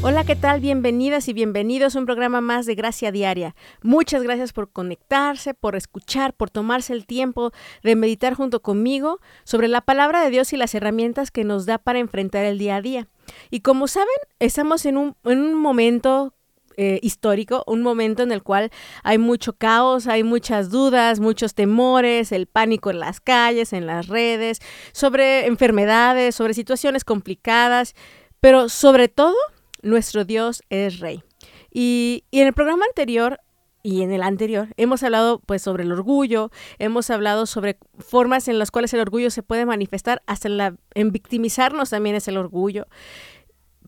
Hola, ¿qué tal? Bienvenidas y bienvenidos a un programa más de Gracia Diaria. Muchas gracias por conectarse, por escuchar, por tomarse el tiempo de meditar junto conmigo sobre la palabra de Dios y las herramientas que nos da para enfrentar el día a día. Y como saben, estamos en un, en un momento eh, histórico, un momento en el cual hay mucho caos, hay muchas dudas, muchos temores, el pánico en las calles, en las redes, sobre enfermedades, sobre situaciones complicadas, pero sobre todo nuestro Dios es Rey. Y, en el programa anterior y en el anterior hemos hablado pues sobre el orgullo, hemos hablado sobre formas en las cuales el orgullo se puede manifestar, hasta en, la, en victimizarnos también es el orgullo.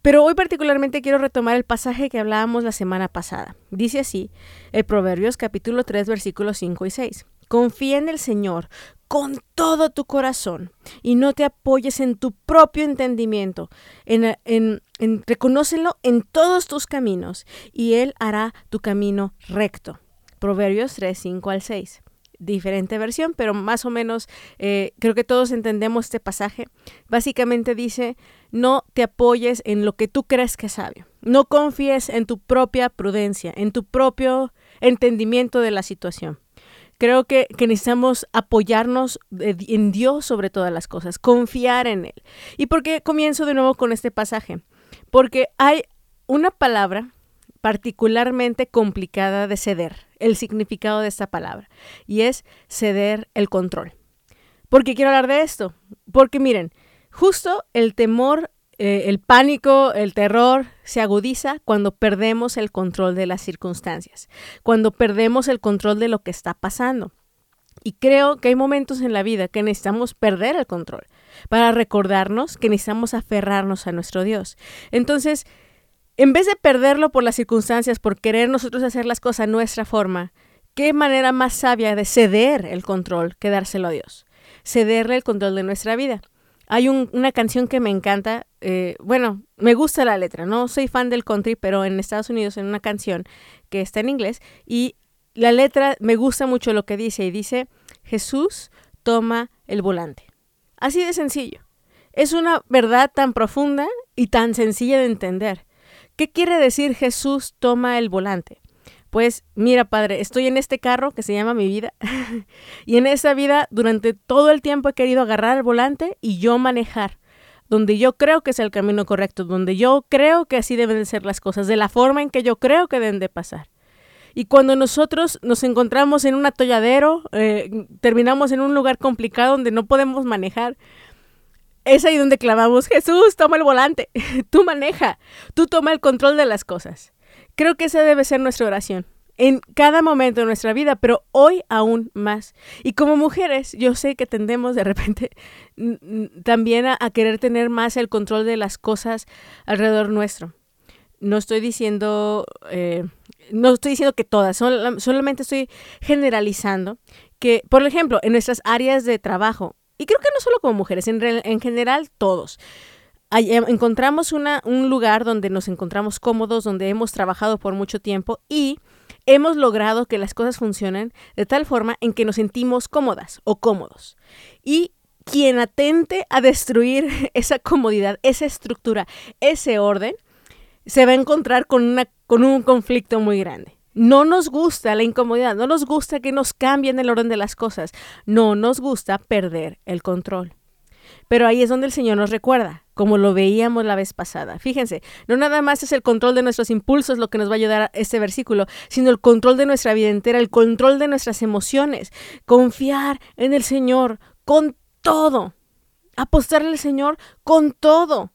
Pero hoy particularmente quiero retomar el pasaje que hablábamos la semana pasada. Dice así, el Proverbios capítulo 3 versículos 5 y 6. Confía en el Señor con todo tu corazón y no te apoyes en tu propio entendimiento. En, en, en, reconócelo en todos tus caminos y Él hará tu camino recto. Proverbios 3, 5 al 6. Diferente versión, pero más o menos eh, creo que todos entendemos este pasaje. Básicamente dice, no te apoyes en lo que tú crees que es sabio. No confíes en tu propia prudencia, en tu propio entendimiento de la situación. Creo que, necesitamos apoyarnos en Dios sobre todas las cosas, confiar en Él. ¿Y por qué comienzo de nuevo con este pasaje? Porque hay una palabra particularmente complicada de ceder, el significado de esta palabra, y es ceder el control. ¿Por qué quiero hablar de esto? Porque miren, justo el temor eh, el pánico, el terror se agudiza cuando perdemos el control de las circunstancias, cuando perdemos el control de lo que está pasando. Y creo que hay momentos en la vida que necesitamos perder el control para recordarnos que necesitamos aferrarnos a nuestro Dios. Entonces, en vez de perderlo por las circunstancias, por querer nosotros hacer las cosas a nuestra forma, ¿qué manera más sabia de ceder el control que dárselo a Dios? Cederle el control de nuestra vida. Hay una canción que me encanta, eh, bueno, me gusta la letra, no soy fan del country, pero en Estados Unidos en una canción que está en inglés y la letra me gusta mucho lo que dice y dice, Jesús toma el volante. Así de sencillo. Es una verdad tan profunda y tan sencilla de entender. ¿Qué quiere decir Jesús toma el volante? Pues mira, padre, estoy en este carro que se llama mi vida y en esa vida durante todo el tiempo he querido agarrar el volante y yo manejar, donde yo creo que es el camino correcto, donde yo creo que así deben de ser las cosas, de la forma en que yo creo que deben de pasar. Y cuando nosotros nos encontramos en un atolladero, eh, terminamos en un lugar complicado donde no podemos manejar, es ahí donde clamamos, Jesús, toma el volante, tú maneja, tú toma el control de las cosas. Creo que esa debe ser nuestra oración en cada momento de nuestra vida, pero hoy aún más. Y como mujeres, yo sé que tendemos de repente también a, querer tener más el control de las cosas alrededor nuestro. No estoy diciendo, eh, no estoy diciendo que todas, solamente estoy generalizando que, por ejemplo, en nuestras áreas de trabajo, y creo que no solo como mujeres, en, en general todos, Em, encontramos una, un lugar donde nos encontramos cómodos, donde hemos trabajado por mucho tiempo y hemos logrado que las cosas funcionen de tal forma en que nos sentimos cómodas o cómodos. Y quien atente a destruir esa comodidad, esa estructura, ese orden, se va a encontrar con, una, con un conflicto muy grande. No nos gusta la incomodidad, no nos gusta que nos cambien el orden de las cosas, no nos gusta perder el control. Pero ahí es donde el Señor nos recuerda, como lo veíamos la vez pasada. Fíjense, no nada más es el control de nuestros impulsos lo que nos va a ayudar a este versículo, sino el control de nuestra vida entera, el control de nuestras emociones, confiar en el Señor con todo, apostarle al Señor con todo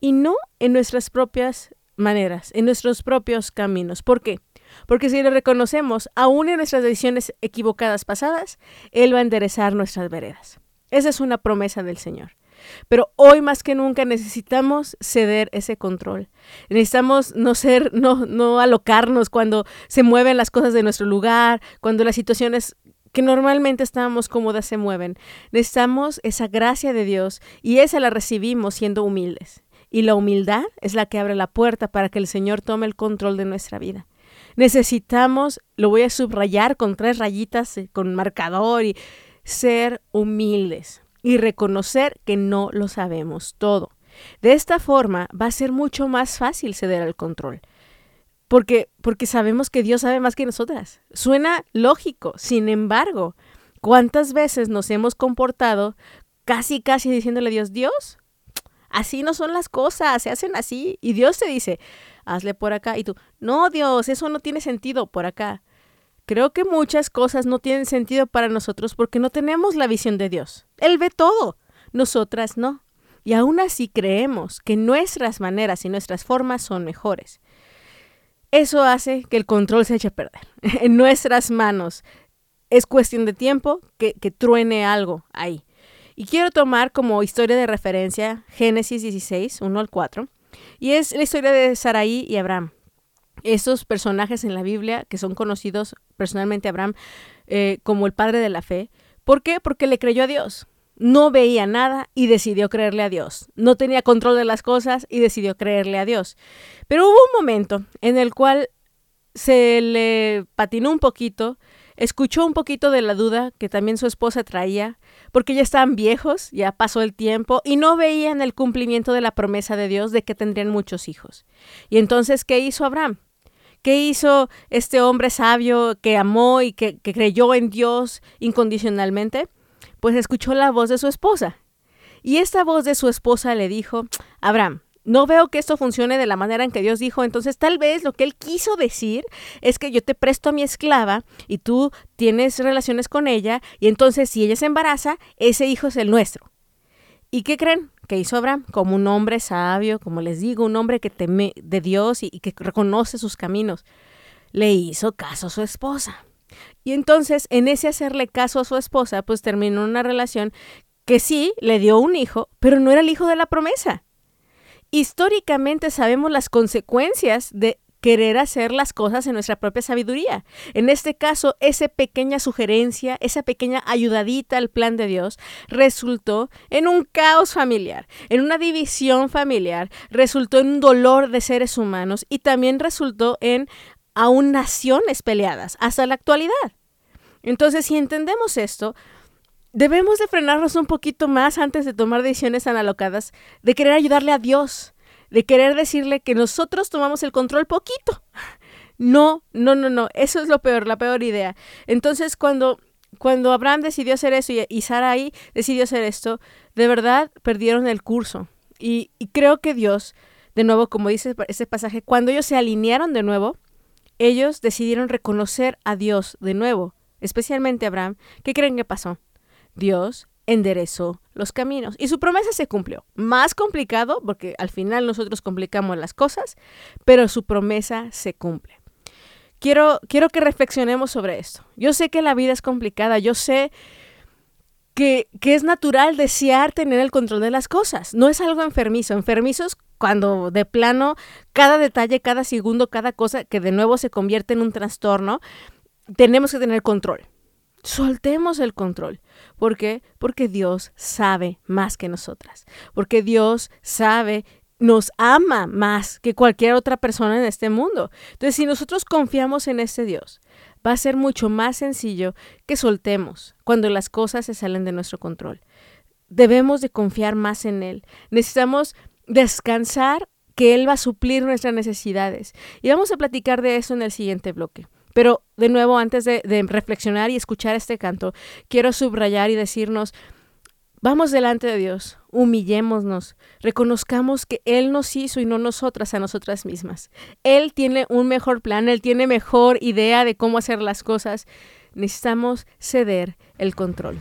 y no en nuestras propias maneras, en nuestros propios caminos. ¿Por qué? Porque si le reconocemos, aún en nuestras decisiones equivocadas pasadas, Él va a enderezar nuestras veredas. Esa es una promesa del Señor. Pero hoy más que nunca necesitamos ceder ese control. Necesitamos no ser, no, no alocarnos cuando se mueven las cosas de nuestro lugar, cuando las situaciones que normalmente estamos cómodas se mueven. Necesitamos esa gracia de Dios y esa la recibimos siendo humildes. Y la humildad es la que abre la puerta para que el Señor tome el control de nuestra vida. Necesitamos, lo voy a subrayar con tres rayitas, eh, con marcador y ser humildes y reconocer que no lo sabemos todo. De esta forma va a ser mucho más fácil ceder al control. Porque, porque sabemos que Dios sabe más que nosotras. Suena lógico. Sin embargo, ¿cuántas veces nos hemos comportado casi, casi diciéndole a Dios, Dios, así no son las cosas, se hacen así? Y Dios te dice, hazle por acá. Y tú, no, Dios, eso no tiene sentido por acá. Creo que muchas cosas no tienen sentido para nosotros porque no tenemos la visión de Dios. Él ve todo, nosotras no. Y aún así creemos que nuestras maneras y nuestras formas son mejores. Eso hace que el control se eche a perder en nuestras manos. Es cuestión de tiempo que, que truene algo ahí. Y quiero tomar como historia de referencia Génesis 16, 1 al 4. Y es la historia de Saraí y Abraham. Esos personajes en la Biblia que son conocidos personalmente Abraham eh, como el padre de la fe. ¿Por qué? Porque le creyó a Dios no veía nada y decidió creerle a Dios. No tenía control de las cosas y decidió creerle a Dios. Pero hubo un momento en el cual se le patinó un poquito, escuchó un poquito de la duda que también su esposa traía, porque ya estaban viejos, ya pasó el tiempo y no veían el cumplimiento de la promesa de Dios de que tendrían muchos hijos. Y entonces, ¿qué hizo Abraham? ¿Qué hizo este hombre sabio que amó y que, creyó en Dios incondicionalmente? pues escuchó la voz de su esposa. Y esta voz de su esposa le dijo, Abraham, no veo que esto funcione de la manera en que Dios dijo, entonces tal vez lo que él quiso decir es que yo te presto a mi esclava y tú tienes relaciones con ella y entonces si ella se embaraza, ese hijo es el nuestro. ¿Y qué creen? que hizo Abraham? Como un hombre sabio, como les digo, un hombre que teme de Dios y, y que reconoce sus caminos. Le hizo caso a su esposa. Y entonces, en ese hacerle caso a su esposa, pues terminó una relación que sí le dio un hijo, pero no era el hijo de la promesa. Históricamente sabemos las consecuencias de querer hacer las cosas en nuestra propia sabiduría. En este caso, esa pequeña sugerencia, esa pequeña ayudadita al plan de Dios, resultó en un caos familiar, en una división familiar, resultó en un dolor de seres humanos y también resultó en aún naciones peleadas hasta la actualidad. Entonces, si entendemos esto, debemos de frenarnos un poquito más antes de tomar decisiones tan alocadas, de querer ayudarle a Dios, de querer decirle que nosotros tomamos el control poquito. No, no, no, no, eso es lo peor, la peor idea. Entonces, cuando, cuando Abraham decidió hacer eso y, y Sarai decidió hacer esto, de verdad perdieron el curso. Y, y creo que Dios, de nuevo, como dice ese pasaje, cuando ellos se alinearon de nuevo, ellos decidieron reconocer a Dios de nuevo, especialmente Abraham. ¿Qué creen que pasó? Dios enderezó los caminos y su promesa se cumplió. Más complicado, porque al final nosotros complicamos las cosas, pero su promesa se cumple. Quiero, quiero que reflexionemos sobre esto. Yo sé que la vida es complicada, yo sé que, que, es natural desear tener el control de las cosas. No es algo enfermizo. Enfermizos cuando de plano cada detalle, cada segundo, cada cosa que de nuevo se convierte en un trastorno, tenemos que tener control. Soltemos el control. ¿Por qué? Porque Dios sabe más que nosotras. Porque Dios sabe, nos ama más que cualquier otra persona en este mundo. Entonces, si nosotros confiamos en este Dios, va a ser mucho más sencillo que soltemos cuando las cosas se salen de nuestro control. Debemos de confiar más en Él. Necesitamos descansar que Él va a suplir nuestras necesidades. Y vamos a platicar de eso en el siguiente bloque. Pero de nuevo, antes de, reflexionar y escuchar este canto, quiero subrayar y decirnos, vamos delante de Dios, humillémonos, reconozcamos que Él nos hizo y no nosotras a nosotras mismas. Él tiene un mejor plan, Él tiene mejor idea de cómo hacer las cosas. Necesitamos ceder el control.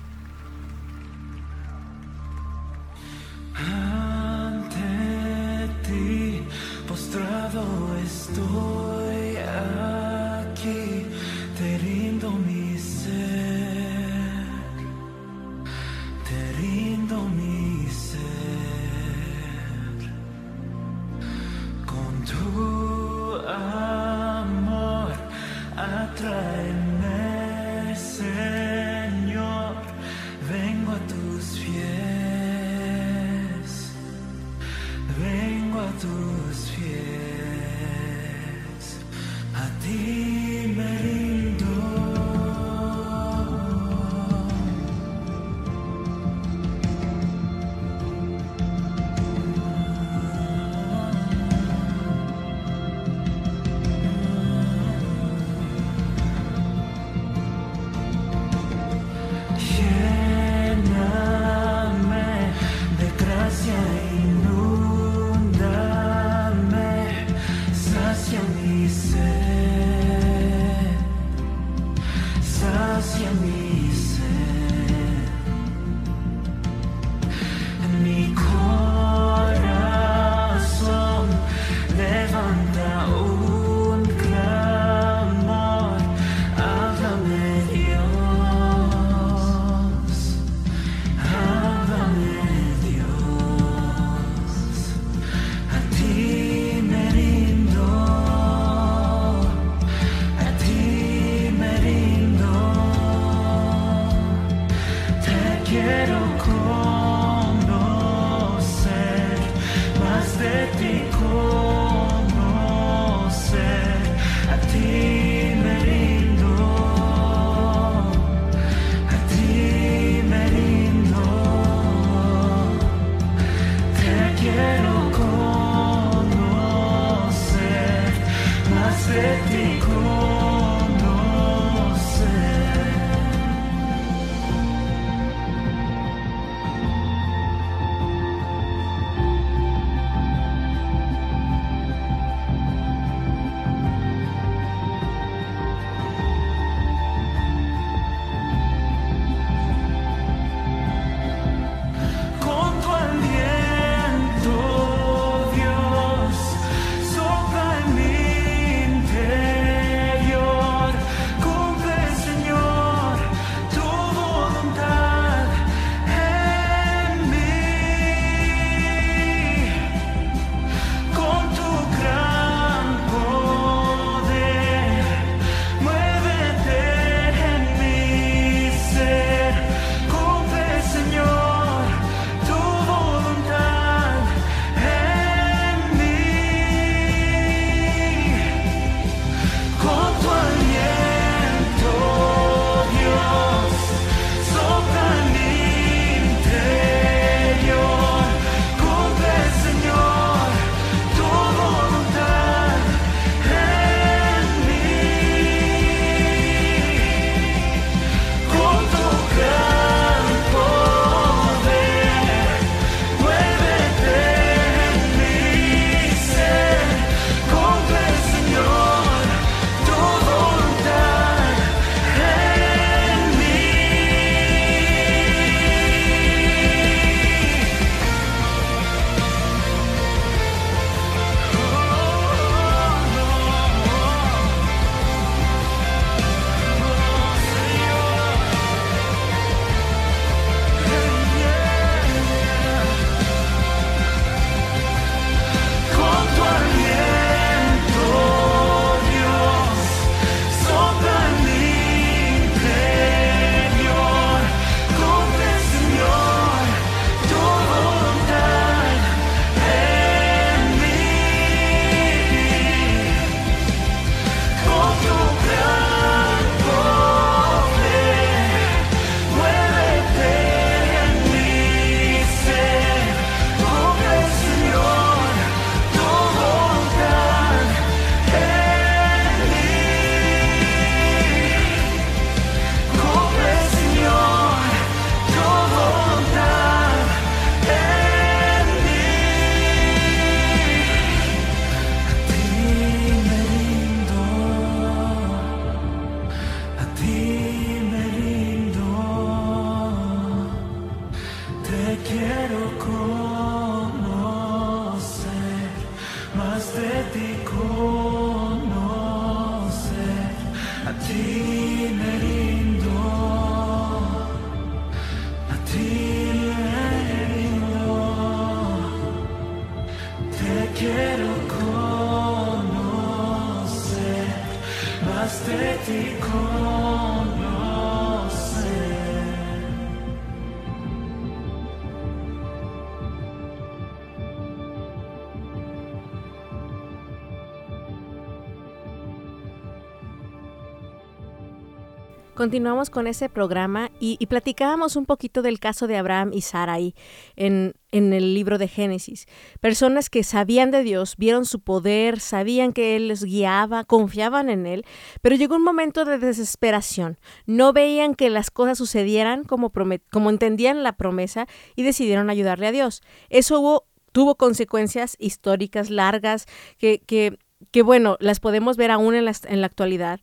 Continuamos con ese programa y, platicábamos un poquito del caso de Abraham y Sarai en, en el libro de Génesis. Personas que sabían de Dios, vieron su poder, sabían que Él les guiaba, confiaban en Él, pero llegó un momento de desesperación. No veían que las cosas sucedieran como, como entendían la promesa y decidieron ayudarle a Dios. Eso hubo, tuvo consecuencias históricas largas que, que, que, bueno, las podemos ver aún en la, en la actualidad.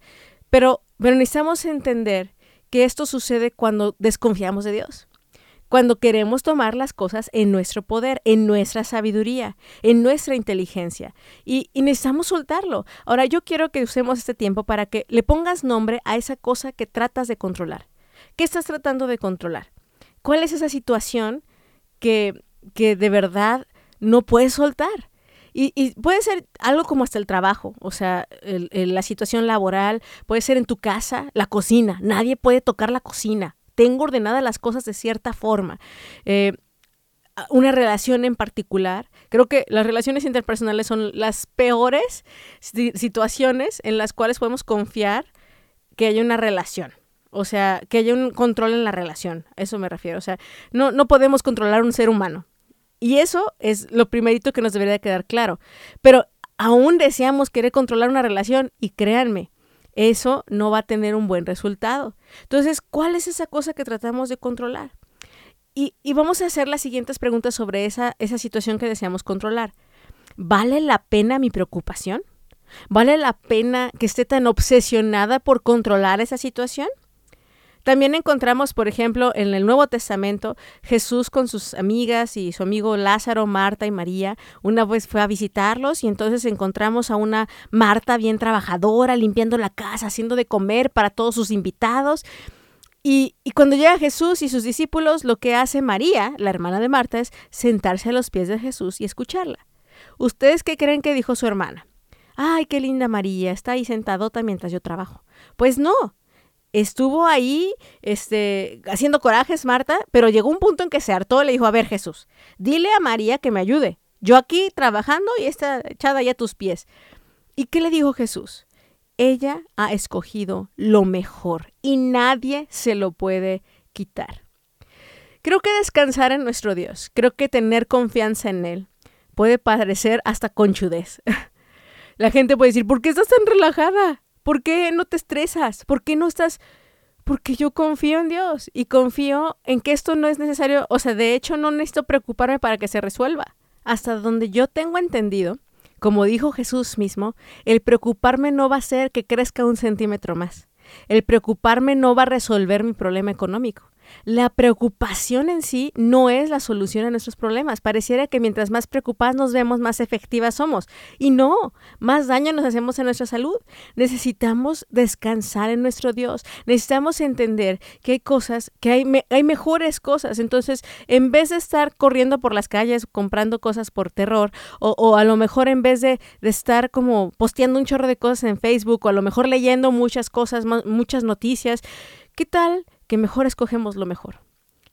Pero pero necesitamos entender que esto sucede cuando desconfiamos de Dios, cuando queremos tomar las cosas en nuestro poder, en nuestra sabiduría, en nuestra inteligencia, y, necesitamos soltarlo. Ahora yo quiero que usemos este tiempo para que le pongas nombre a esa cosa que tratas de controlar. ¿Qué estás tratando de controlar? ¿Cuál es esa situación que, que de verdad no puedes soltar? Y, puede ser algo como hasta el trabajo, o sea, la situación laboral, puede ser en tu casa, la cocina, nadie puede tocar la cocina, tengo ordenadas las cosas de cierta forma. Eh, una relación en particular. Creo que las relaciones interpersonales son las peores situaciones en las cuales podemos confiar que haya una relación. O sea, que haya un control en la relación. A eso me refiero. O sea, no, no podemos controlar un ser humano. Y eso es lo primerito que nos debería quedar claro. Pero aún deseamos querer controlar una relación y créanme, eso no va a tener un buen resultado. Entonces, ¿cuál es esa cosa que tratamos de controlar? Y, vamos a hacer las siguientes preguntas sobre esa, situación que deseamos controlar. ¿Vale la pena mi preocupación? ¿Vale la pena que esté tan obsesionada por controlar esa situación? También encontramos, por ejemplo, en el Nuevo Testamento, Jesús con sus amigas y su amigo Lázaro, Marta y María. Una vez fue a visitarlos y entonces encontramos a una Marta bien trabajadora, limpiando la casa, haciendo de comer para todos sus invitados. Y, y, cuando llega Jesús y sus discípulos, lo que hace María, la hermana de Marta, es sentarse a los pies de Jesús y escucharla. ¿Ustedes qué creen que dijo su hermana? Ay, qué linda María, está ahí sentadota mientras yo trabajo. Pues no, estuvo ahí este, haciendo corajes, Marta, pero llegó un punto en que se hartó y le dijo, a ver Jesús, dile a María que me ayude. Yo aquí trabajando y está echada ya a tus pies. ¿Y qué le dijo Jesús? Ella ha escogido lo mejor y nadie se lo puede quitar. Creo que descansar en nuestro Dios, creo que tener confianza en Él puede parecer hasta conchudez. La gente puede decir, ¿por qué estás tan relajada? ¿Por qué no te estresas? ¿Por qué no estás...? Porque yo confío en Dios y confío en que esto no es necesario, o sea, de hecho no necesito preocuparme para que se resuelva. Hasta donde yo tengo entendido, como dijo Jesús mismo, el preocuparme no va a hacer que crezca un centímetro más. El preocuparme no va a resolver mi problema económico. La preocupación en sí no es la solución a nuestros problemas. Pareciera que mientras más preocupadas nos vemos, más efectivas somos. Y no, más daño nos hacemos a nuestra salud. Necesitamos descansar en nuestro Dios. Necesitamos entender que hay cosas, que hay, hay mejores cosas. Entonces, en vez de estar corriendo por las calles comprando cosas por terror, o, a lo mejor en vez de, de estar como posteando un chorro de cosas en Facebook, o a lo mejor leyendo muchas cosas, muchas noticias, ¿qué tal? Que mejor escogemos lo mejor.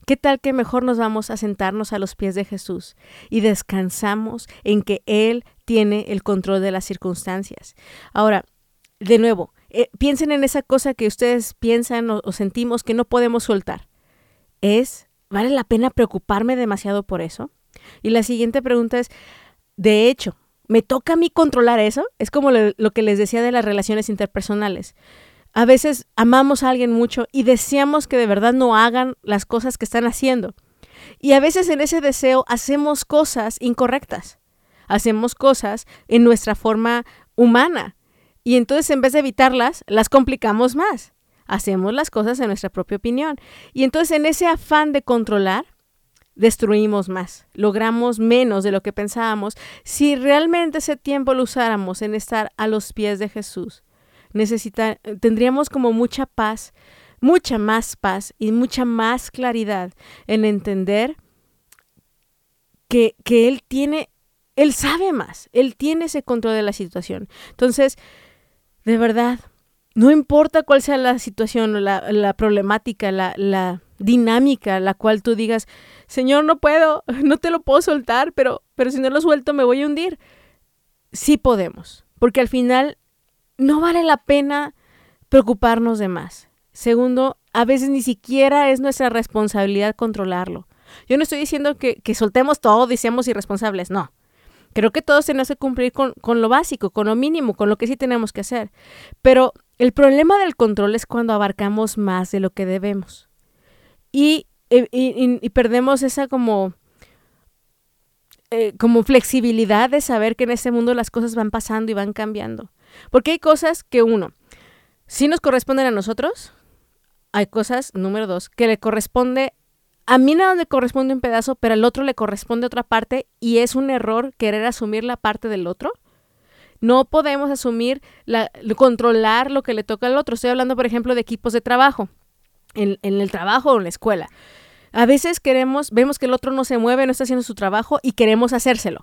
¿Qué tal que mejor nos vamos a sentarnos a los pies de Jesús y descansamos en que Él tiene el control de las circunstancias? Ahora, de nuevo, eh, piensen en esa cosa que ustedes piensan o, o sentimos que no podemos soltar. ¿Es, vale la pena preocuparme demasiado por eso? Y la siguiente pregunta es, de hecho, ¿me toca a mí controlar eso? Es como lo que les decía de las relaciones interpersonales. A veces amamos a alguien mucho y deseamos que de verdad no hagan las cosas que están haciendo. Y a veces en ese deseo hacemos cosas incorrectas. Hacemos cosas en nuestra forma humana. Y entonces en vez de evitarlas, las complicamos más. Hacemos las cosas en nuestra propia opinión. Y entonces en ese afán de controlar, destruimos más, logramos menos de lo que pensábamos si realmente ese tiempo lo usáramos en estar a los pies de Jesús necesita, tendríamos como mucha paz, mucha más paz y mucha más claridad en entender que, que Él tiene, Él sabe más, Él tiene ese control de la situación. Entonces, de verdad, no importa cuál sea la situación, la, la problemática, la, la dinámica, la cual tú digas, Señor, no puedo, no te lo puedo soltar, pero, pero si no lo suelto me voy a hundir. Sí podemos, porque al final no vale la pena preocuparnos de más. Segundo, a veces ni siquiera es nuestra responsabilidad controlarlo. Yo no estoy diciendo que, que soltemos todo y seamos irresponsables, no. Creo que todos tenemos que cumplir con, con, lo básico, con lo mínimo, con lo que sí tenemos que hacer. Pero el problema del control es cuando abarcamos más de lo que debemos. Y, y, perdemos esa como, eh, como flexibilidad de saber que en este mundo las cosas van pasando y van cambiando. Porque hay cosas que uno, sí nos corresponden a nosotros, hay cosas, número dos, que le corresponde a mí nada me corresponde un pedazo, pero al otro le corresponde otra parte y es un error querer asumir la parte del otro. No podemos asumir, la, controlar lo que le toca al otro. Estoy hablando, por ejemplo, de equipos de trabajo, en, en el trabajo o en la escuela. A veces queremos, vemos que el otro no se mueve, no está haciendo su trabajo y queremos hacérselo.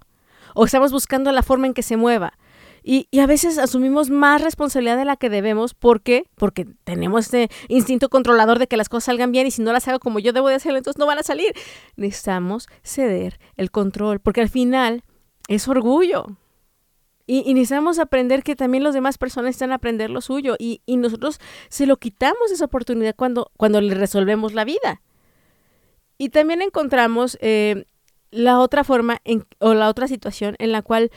O estamos buscando la forma en que se mueva. Y, a veces asumimos más responsabilidad de la que debemos. ¿Por qué? Porque tenemos este instinto controlador de que las cosas salgan bien y si no las hago como yo debo de hacerlo, entonces no van a salir. Necesitamos ceder el control, porque al final es orgullo. Y, necesitamos aprender que también las demás personas están a aprender lo suyo. Y, nosotros se lo quitamos esa oportunidad cuando, cuando le resolvemos la vida. Y también encontramos eh, la otra forma o la otra situación en la cual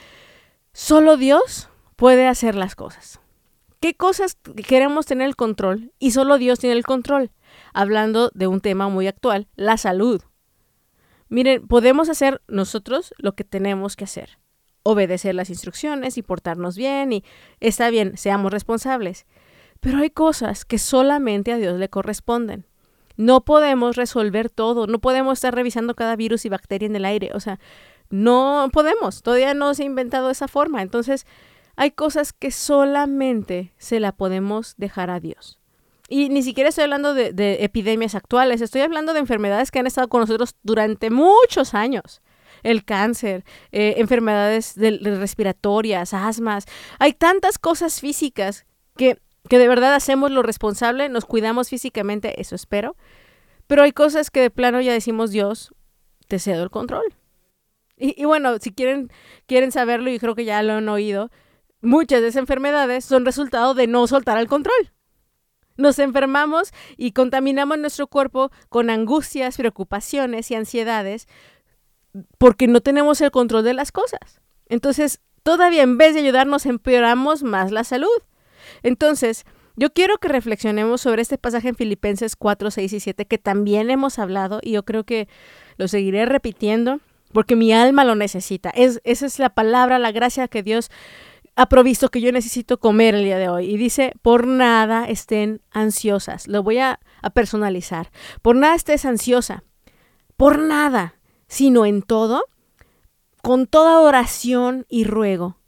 Solo Dios puede hacer las cosas. ¿Qué cosas queremos tener el control? Y solo Dios tiene el control. Hablando de un tema muy actual, la salud. Miren, podemos hacer nosotros lo que tenemos que hacer. Obedecer las instrucciones y portarnos bien y está bien, seamos responsables. Pero hay cosas que solamente a Dios le corresponden. No podemos resolver todo, no podemos estar revisando cada virus y bacteria en el aire. O sea, no podemos, todavía no se ha inventado esa forma. Entonces, hay cosas que solamente se la podemos dejar a Dios. Y ni siquiera estoy hablando de, epidemias actuales, estoy hablando de enfermedades que han estado con nosotros durante muchos años. El cáncer, eh, enfermedades respiratorias, asmas. Hay tantas cosas físicas que, que de verdad hacemos lo responsable, nos cuidamos físicamente, eso espero. Pero hay cosas que de plano ya decimos, Dios, te cedo el control. Y, bueno, si quieren, quieren saberlo, y creo que ya lo han oído, muchas de esas enfermedades son resultado de no soltar el control. Nos enfermamos y contaminamos nuestro cuerpo con angustias, preocupaciones y ansiedades porque no tenemos el control de las cosas. Entonces, todavía en vez de ayudarnos, empeoramos más la salud. Entonces, yo quiero que reflexionemos sobre este pasaje en Filipenses 4, 6 y 7 que también hemos hablado y yo creo que lo seguiré repitiendo porque mi alma lo necesita. Es, esa es la palabra, la gracia que Dios ha provisto que yo necesito comer el día de hoy. Y dice, por nada estén ansiosas. Lo voy a, a personalizar. Por nada estés ansiosa. Por nada, sino en todo, con toda oración y ruego,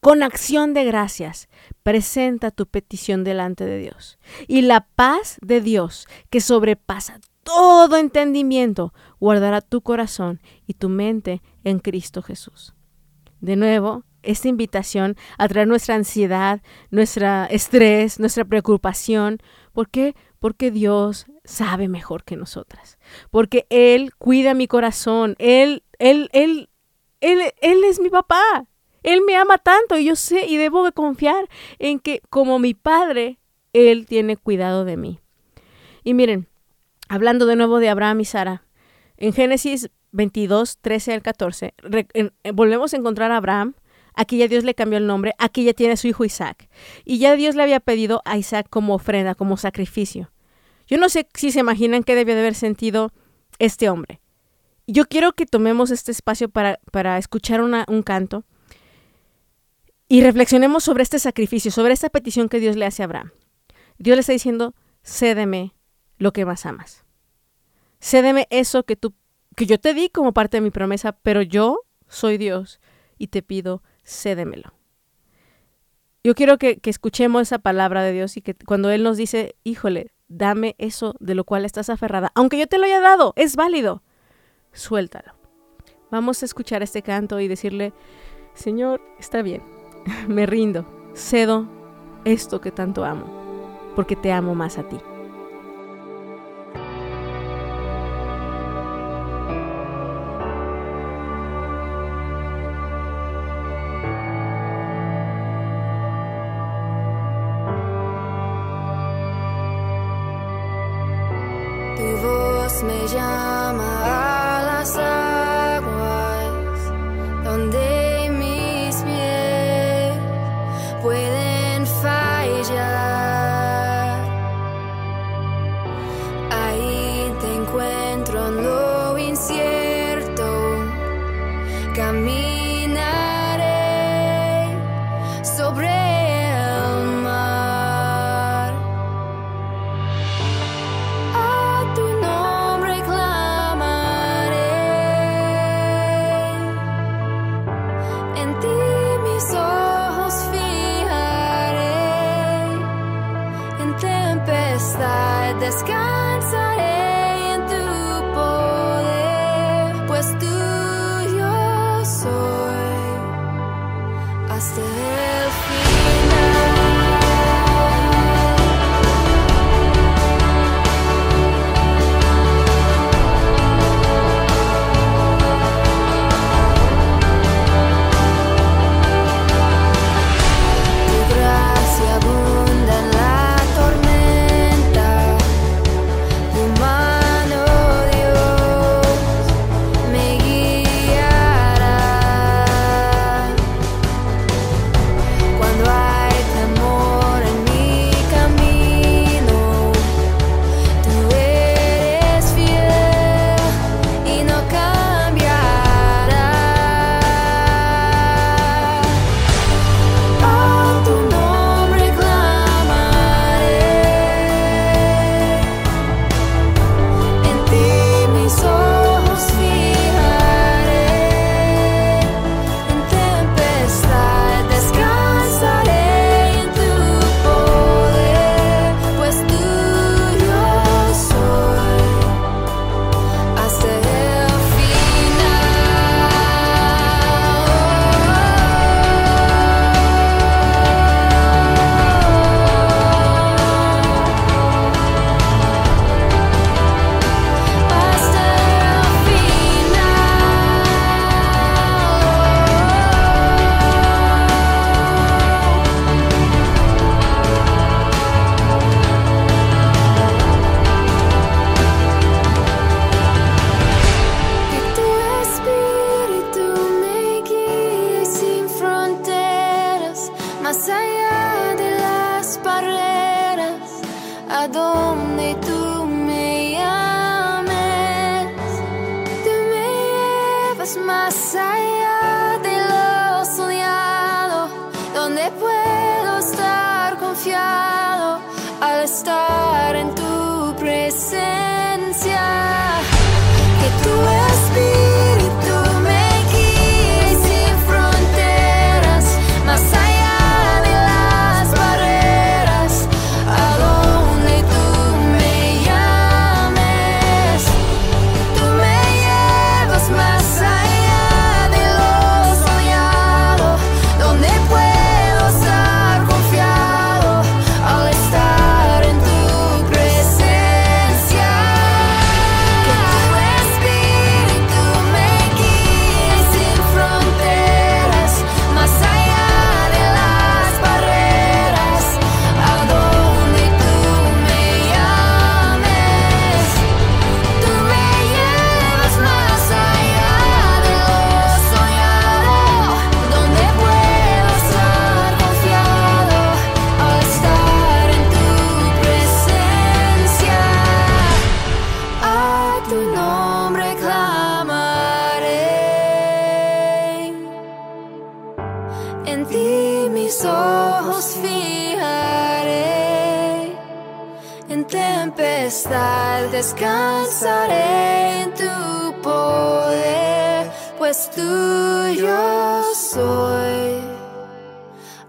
con acción de gracias, presenta tu petición delante de Dios. Y la paz de Dios, que sobrepasa todo entendimiento, guardará tu corazón y tu mente en Cristo Jesús. De nuevo, esta invitación a traer nuestra ansiedad, nuestro estrés, nuestra preocupación. ¿Por qué? Porque Dios sabe mejor que nosotras. Porque Él cuida mi corazón. Él, Él, Él, Él, Él es mi papá. Él me ama tanto y yo sé y debo de confiar en que como mi Padre, Él tiene cuidado de mí. Y miren, hablando de nuevo de Abraham y Sara, en Génesis 22, 13 al 14, volvemos a encontrar a Abraham. Aquí ya Dios le cambió el nombre, aquí ya tiene su hijo Isaac. Y ya Dios le había pedido a Isaac como ofrenda, como sacrificio. Yo no sé si se imaginan qué debió de haber sentido este hombre. Yo quiero que tomemos este espacio para, para escuchar un canto y reflexionemos sobre este sacrificio, sobre esta petición que Dios le hace a Abraham. Dios le está diciendo, cédeme lo que más amas. Cédeme eso que tú que yo te di como parte de mi promesa, pero yo soy Dios y te pido, cédemelo. Yo quiero que, que, escuchemos esa palabra de Dios y que cuando Él nos dice, híjole, dame eso de lo cual estás aferrada, aunque yo te lo haya dado, es válido, suéltalo. Vamos a escuchar este canto y decirle, Señor, está bien, me rindo, cedo esto que tanto amo, porque te amo más a ti.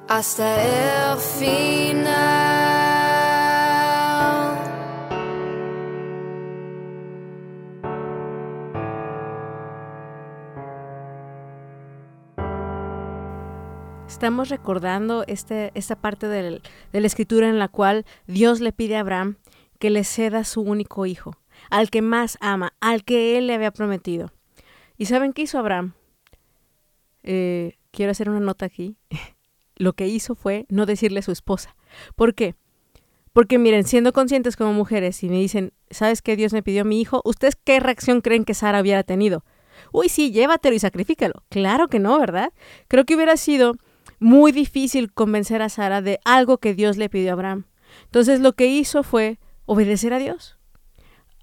Hasta el final. Estamos recordando este, esta parte de la escritura en la cual Dios le pide a Abraham que le ceda su único hijo, al que más ama, al que él le había prometido. ¿Y saben qué hizo Abraham? Eh, quiero hacer una nota aquí. lo que hizo fue no decirle a su esposa. ¿Por qué? Porque miren, siendo conscientes como mujeres, y me dicen, ¿sabes qué Dios me pidió a mi hijo? ¿Ustedes qué reacción creen que Sara hubiera tenido? Uy, sí, llévatelo y sacrifícalo. Claro que no, ¿verdad? Creo que hubiera sido muy difícil convencer a Sara de algo que Dios le pidió a Abraham. Entonces lo que hizo fue obedecer a Dios.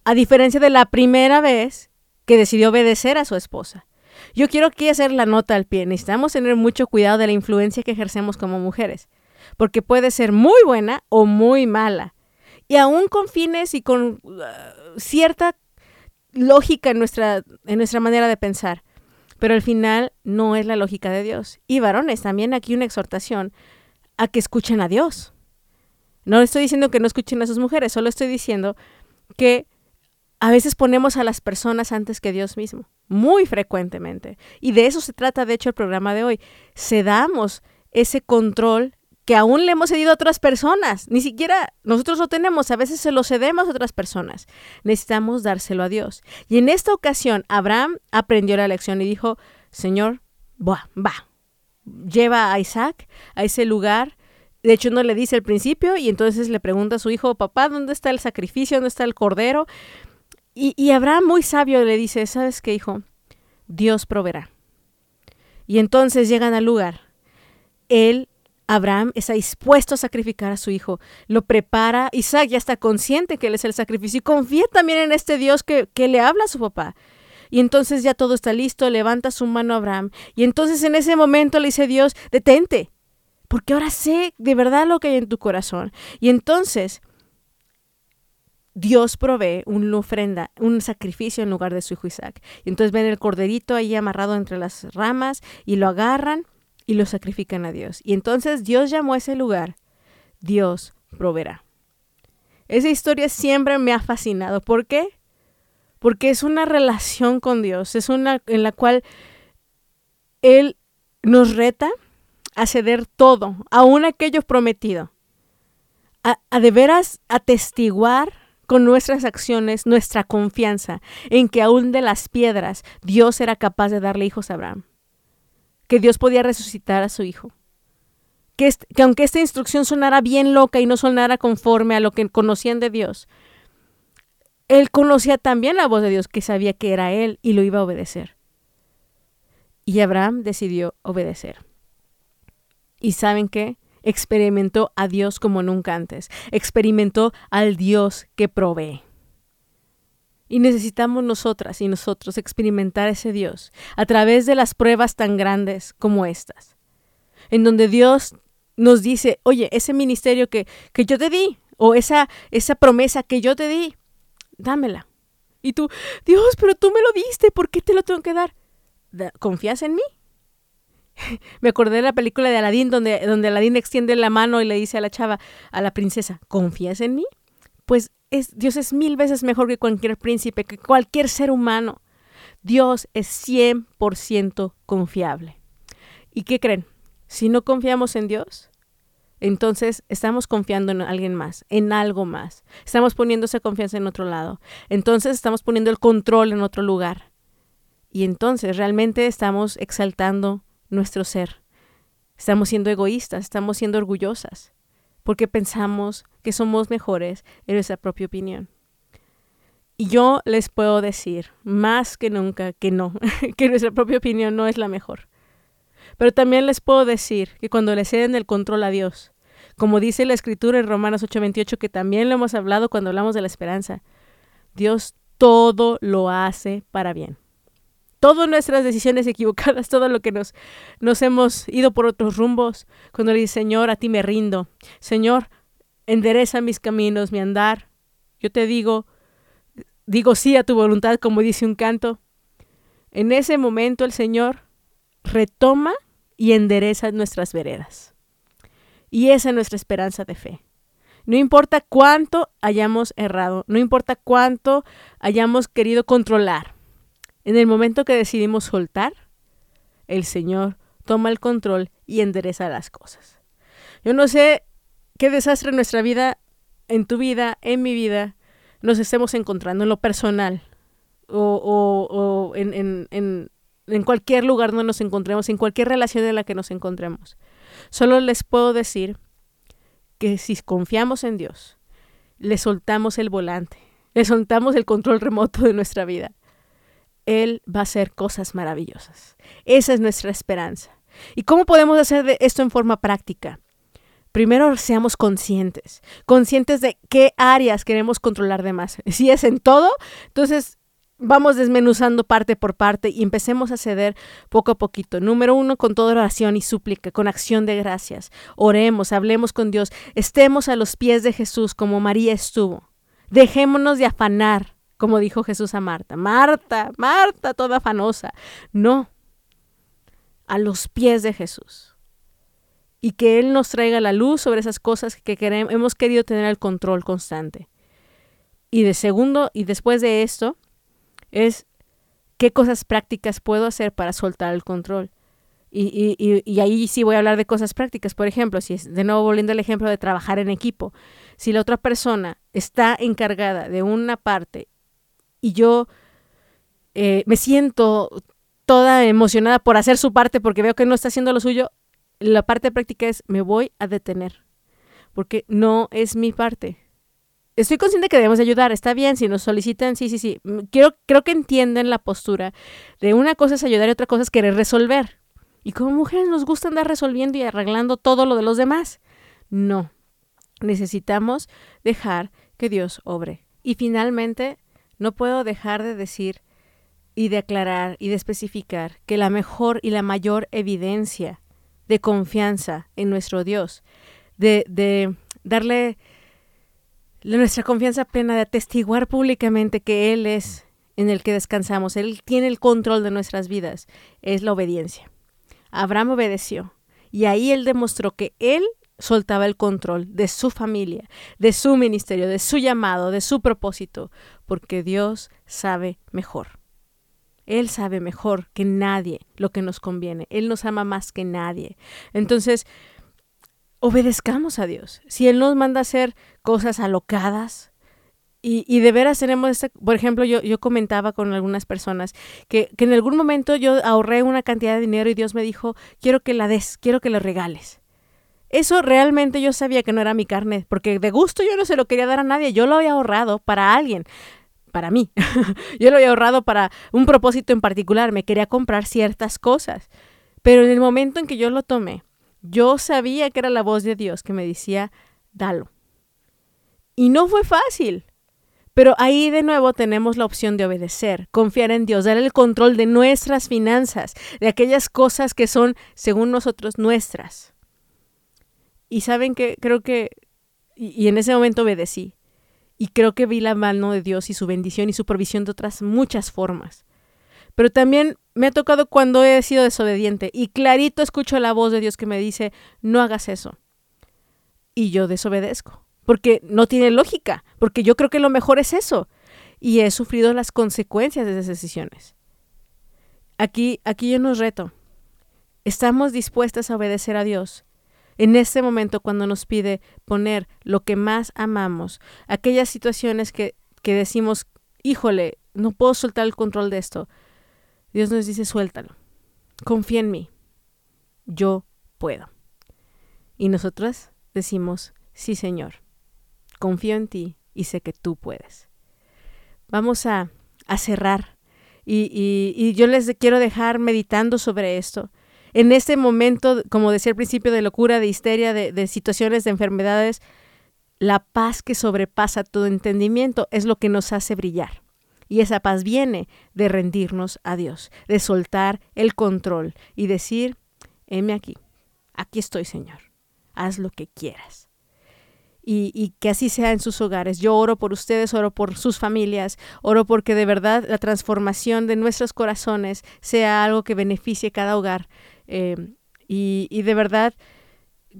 A diferencia de la primera vez que decidió obedecer a su esposa. Yo quiero aquí hacer la nota al pie. Necesitamos tener mucho cuidado de la influencia que ejercemos como mujeres, porque puede ser muy buena o muy mala. Y aún con fines y con uh, cierta lógica en nuestra, en nuestra manera de pensar. Pero al final no es la lógica de Dios. Y varones, también aquí una exhortación a que escuchen a Dios. No estoy diciendo que no escuchen a sus mujeres, solo estoy diciendo que a veces ponemos a las personas antes que Dios mismo, muy frecuentemente. Y de eso se trata, de hecho, el programa de hoy. Cedamos ese control que aún le hemos cedido a otras personas. Ni siquiera nosotros lo tenemos, a veces se lo cedemos a otras personas. Necesitamos dárselo a Dios. Y en esta ocasión, Abraham aprendió la lección y dijo, Señor, va, va, lleva a Isaac a ese lugar. De hecho, no le dice al principio y entonces le pregunta a su hijo, papá, ¿dónde está el sacrificio? ¿Dónde está el cordero? Y, Abraham, muy sabio, le dice, ¿sabes qué, hijo? Dios proveerá. Y entonces llegan al lugar. Él Abraham está dispuesto a sacrificar a su hijo, lo prepara, Isaac ya está consciente que él es el sacrificio y confía también en este Dios que, que le habla a su papá. Y entonces ya todo está listo, levanta su mano a Abraham. Y entonces en ese momento le dice Dios, detente, porque ahora sé de verdad lo que hay en tu corazón. Y entonces Dios provee una ofrenda, un sacrificio en lugar de su hijo Isaac. Y entonces ven el corderito ahí amarrado entre las ramas y lo agarran y lo sacrifican a Dios. Y entonces Dios llamó a ese lugar, Dios proveerá. Esa historia siempre me ha fascinado. ¿Por qué? Porque es una relación con Dios, es una en la cual Él nos reta a ceder todo, aún aquello prometido, a, a de veras atestiguar con nuestras acciones nuestra confianza en que aún de las piedras Dios era capaz de darle hijos a Abraham que Dios podía resucitar a su hijo. Que, que, aunque esta instrucción sonara bien loca y no sonara conforme a lo que conocían de Dios, él conocía también la voz de Dios, que sabía que era él y lo iba a obedecer. Y Abraham decidió obedecer. ¿Y saben qué? Experimentó a Dios como nunca antes. Experimentó al Dios que provee. Y necesitamos nosotras y nosotros experimentar ese Dios a través de las pruebas tan grandes como estas, en donde Dios nos dice, oye, ese ministerio que, que yo te di, o esa, esa promesa que yo te di, dámela. Y tú, Dios, pero tú me lo diste, ¿por qué te lo tengo que dar? ¿Confías en mí? me acordé de la película de Aladín, donde, donde Aladín extiende la mano y le dice a la chava, a la princesa, ¿confías en mí? Pues Dios es mil veces mejor que cualquier príncipe, que cualquier ser humano. Dios es 100% confiable. ¿Y qué creen? Si no confiamos en Dios, entonces estamos confiando en alguien más, en algo más. Estamos poniendo esa confianza en otro lado. Entonces estamos poniendo el control en otro lugar. Y entonces realmente estamos exaltando nuestro ser. Estamos siendo egoístas, estamos siendo orgullosas porque pensamos que somos mejores en nuestra propia opinión. Y yo les puedo decir más que nunca que no, que nuestra propia opinión no es la mejor. Pero también les puedo decir que cuando le ceden el control a Dios, como dice la escritura en Romanos 8:28, que también lo hemos hablado cuando hablamos de la esperanza, Dios todo lo hace para bien todas nuestras decisiones equivocadas, todo lo que nos, nos hemos ido por otros rumbos, cuando le dice, Señor, a ti me rindo, Señor, endereza mis caminos, mi andar, yo te digo, digo sí a tu voluntad, como dice un canto, en ese momento el Señor retoma y endereza nuestras veredas. Y esa es nuestra esperanza de fe. No importa cuánto hayamos errado, no importa cuánto hayamos querido controlar, en el momento que decidimos soltar, el Señor toma el control y endereza las cosas. Yo no sé qué desastre en nuestra vida, en tu vida, en mi vida, nos estemos encontrando en lo personal o, en, en cualquier lugar donde nos encontremos, en cualquier relación en la que nos encontremos. Solo les puedo decir que si confiamos en Dios, le soltamos el volante, le soltamos el control remoto de nuestra vida, Él va a hacer cosas maravillosas. Esa es nuestra esperanza. ¿Y cómo podemos hacer esto en forma práctica? Primero seamos conscientes, conscientes de qué áreas queremos controlar de más. Si es en todo, entonces vamos desmenuzando parte por parte y empecemos a ceder poco a poquito. Número uno, con toda oración y súplica, con acción de gracias. Oremos, hablemos con Dios, estemos a los pies de Jesús como María estuvo. Dejémonos de afanar, como dijo Jesús a Marta. Marta, Marta, toda afanosa. No, a los pies de Jesús. Y que Él nos traiga la luz sobre esas cosas que queremos, hemos querido tener el control constante. Y de segundo, y después de esto, es qué cosas prácticas puedo hacer para soltar el control. Y, y, ahí sí voy a hablar de cosas prácticas. Por ejemplo, si es de nuevo volviendo al ejemplo de trabajar en equipo, si la otra persona está encargada de una parte y yo eh, me siento toda emocionada por hacer su parte porque veo que no está haciendo lo suyo, la parte práctica es me voy a detener porque no es mi parte estoy consciente que debemos ayudar, está bien, si nos solicitan, sí, sí, sí. Mm, quiero, creo que entienden la postura de una cosa es ayudar y otra cosa es querer resolver. Y como mujeres nos gusta andar resolviendo y arreglando todo lo de los demás. No, necesitamos dejar que Dios obre. Y finalmente, no puedo dejar de decir y de aclarar y de especificar que la mejor y la mayor evidencia de confianza en nuestro Dios, de, darle nuestra confianza plena de atestiguar públicamente que Él es en el que descansamos, Él tiene el control de nuestras vidas, es la obediencia. Abraham obedeció y ahí Él demostró que Él soltaba el control de su familia, de su ministerio, de su llamado, de su propósito, porque Dios sabe mejor. Él sabe mejor que nadie lo que nos conviene. Él nos ama más que nadie. Entonces, obedezcamos a Dios. Si Él nos manda hacer cosas alocadas, y, de veras tenemos, este, por ejemplo, yo, yo comentaba con algunas personas que, que, en algún momento yo ahorré una cantidad de dinero y Dios me dijo, quiero que la des, quiero que la regales. Eso realmente yo sabía que no era mi carne, porque de gusto yo no se lo quería dar a nadie, yo lo había ahorrado para alguien, para mí. yo lo había ahorrado para un propósito en particular, me quería comprar ciertas cosas. Pero en el momento en que yo lo tomé, yo sabía que era la voz de Dios que me decía, dalo. Y no fue fácil. Pero ahí de nuevo tenemos la opción de obedecer, confiar en Dios, dar el control de nuestras finanzas, de aquellas cosas que son, según nosotros, nuestras. Y saben que creo que, y, en ese momento obedecí. Y creo que vi la mano de Dios y su bendición y su provisión de otras muchas formas. Pero también me ha tocado cuando he sido desobediente y clarito escucho la voz de Dios que me dice, no hagas eso. Y yo desobedezco, porque no tiene lógica, porque yo creo que lo mejor es eso. Y he sufrido las consecuencias de esas decisiones. Aquí, aquí yo nos reto. ¿Estamos dispuestas a obedecer a Dios? En este momento cuando nos pide poner lo que más amamos, aquellas situaciones que, que decimos, híjole, no puedo soltar el control de esto, Dios nos dice, suéltalo. Confía en mí. Yo puedo. Y nosotras decimos, sí, Señor. Confío en ti y sé que tú puedes. Vamos a, a cerrar. Y, y, yo les quiero dejar meditando sobre esto. En este momento, como decía al principio, de locura, de histeria, de, situaciones, de enfermedades, la paz que sobrepasa todo entendimiento es lo que nos hace brillar. Y esa paz viene de rendirnos a Dios, de soltar el control y decir, heme aquí, aquí estoy Señor, haz lo que quieras. Y, que así sea en sus hogares. Yo oro por ustedes, oro por sus familias, oro porque de verdad la transformación de nuestros corazones sea algo que beneficie cada hogar. Eh, y, y de verdad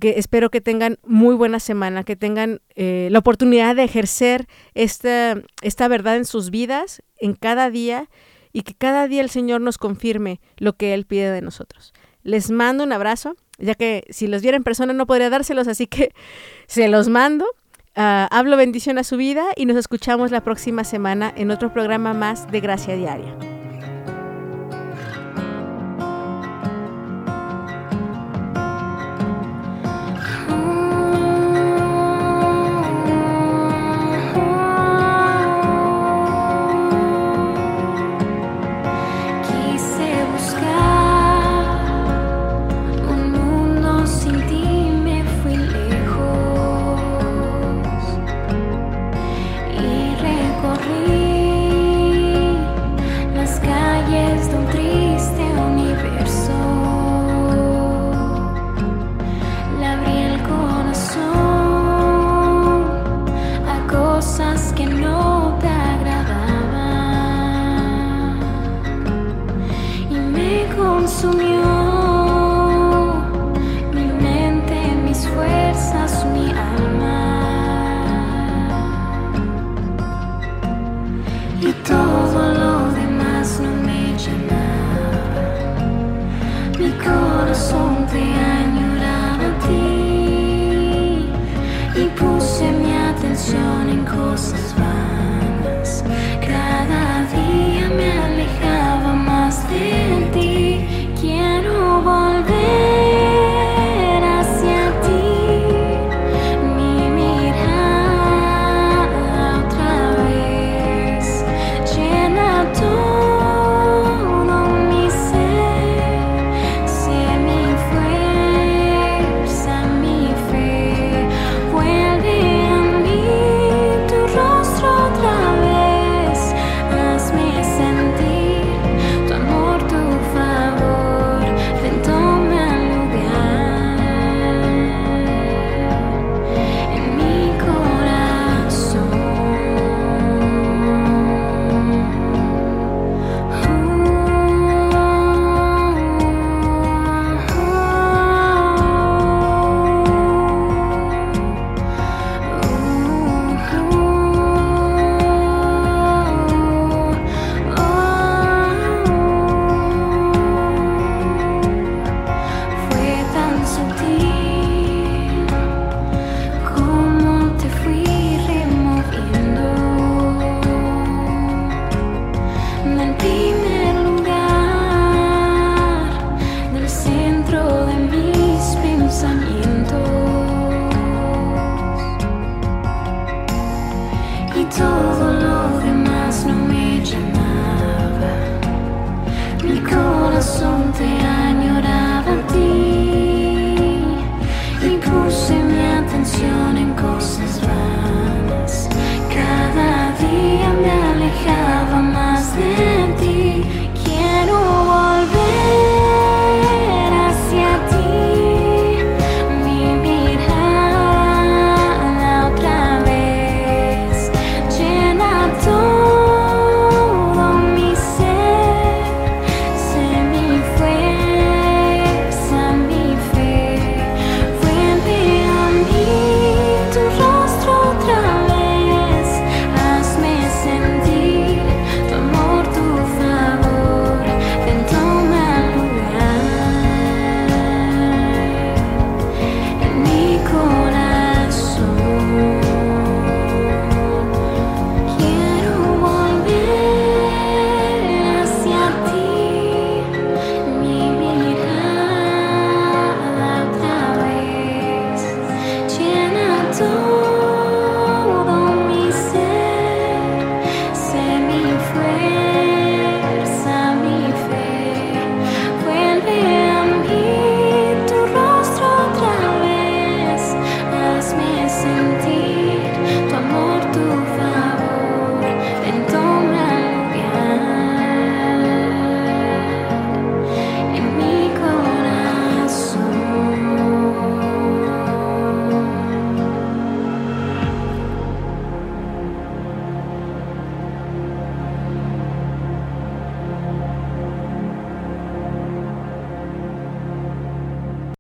que espero que tengan muy buena semana, que tengan eh, la oportunidad de ejercer esta, esta verdad en sus vidas, en cada día, y que cada día el Señor nos confirme lo que Él pide de nosotros. Les mando un abrazo, ya que si los viera en persona no podría dárselos, así que se los mando. Ah, hablo bendición a su vida y nos escuchamos la próxima semana en otro programa más de Gracia Diaria.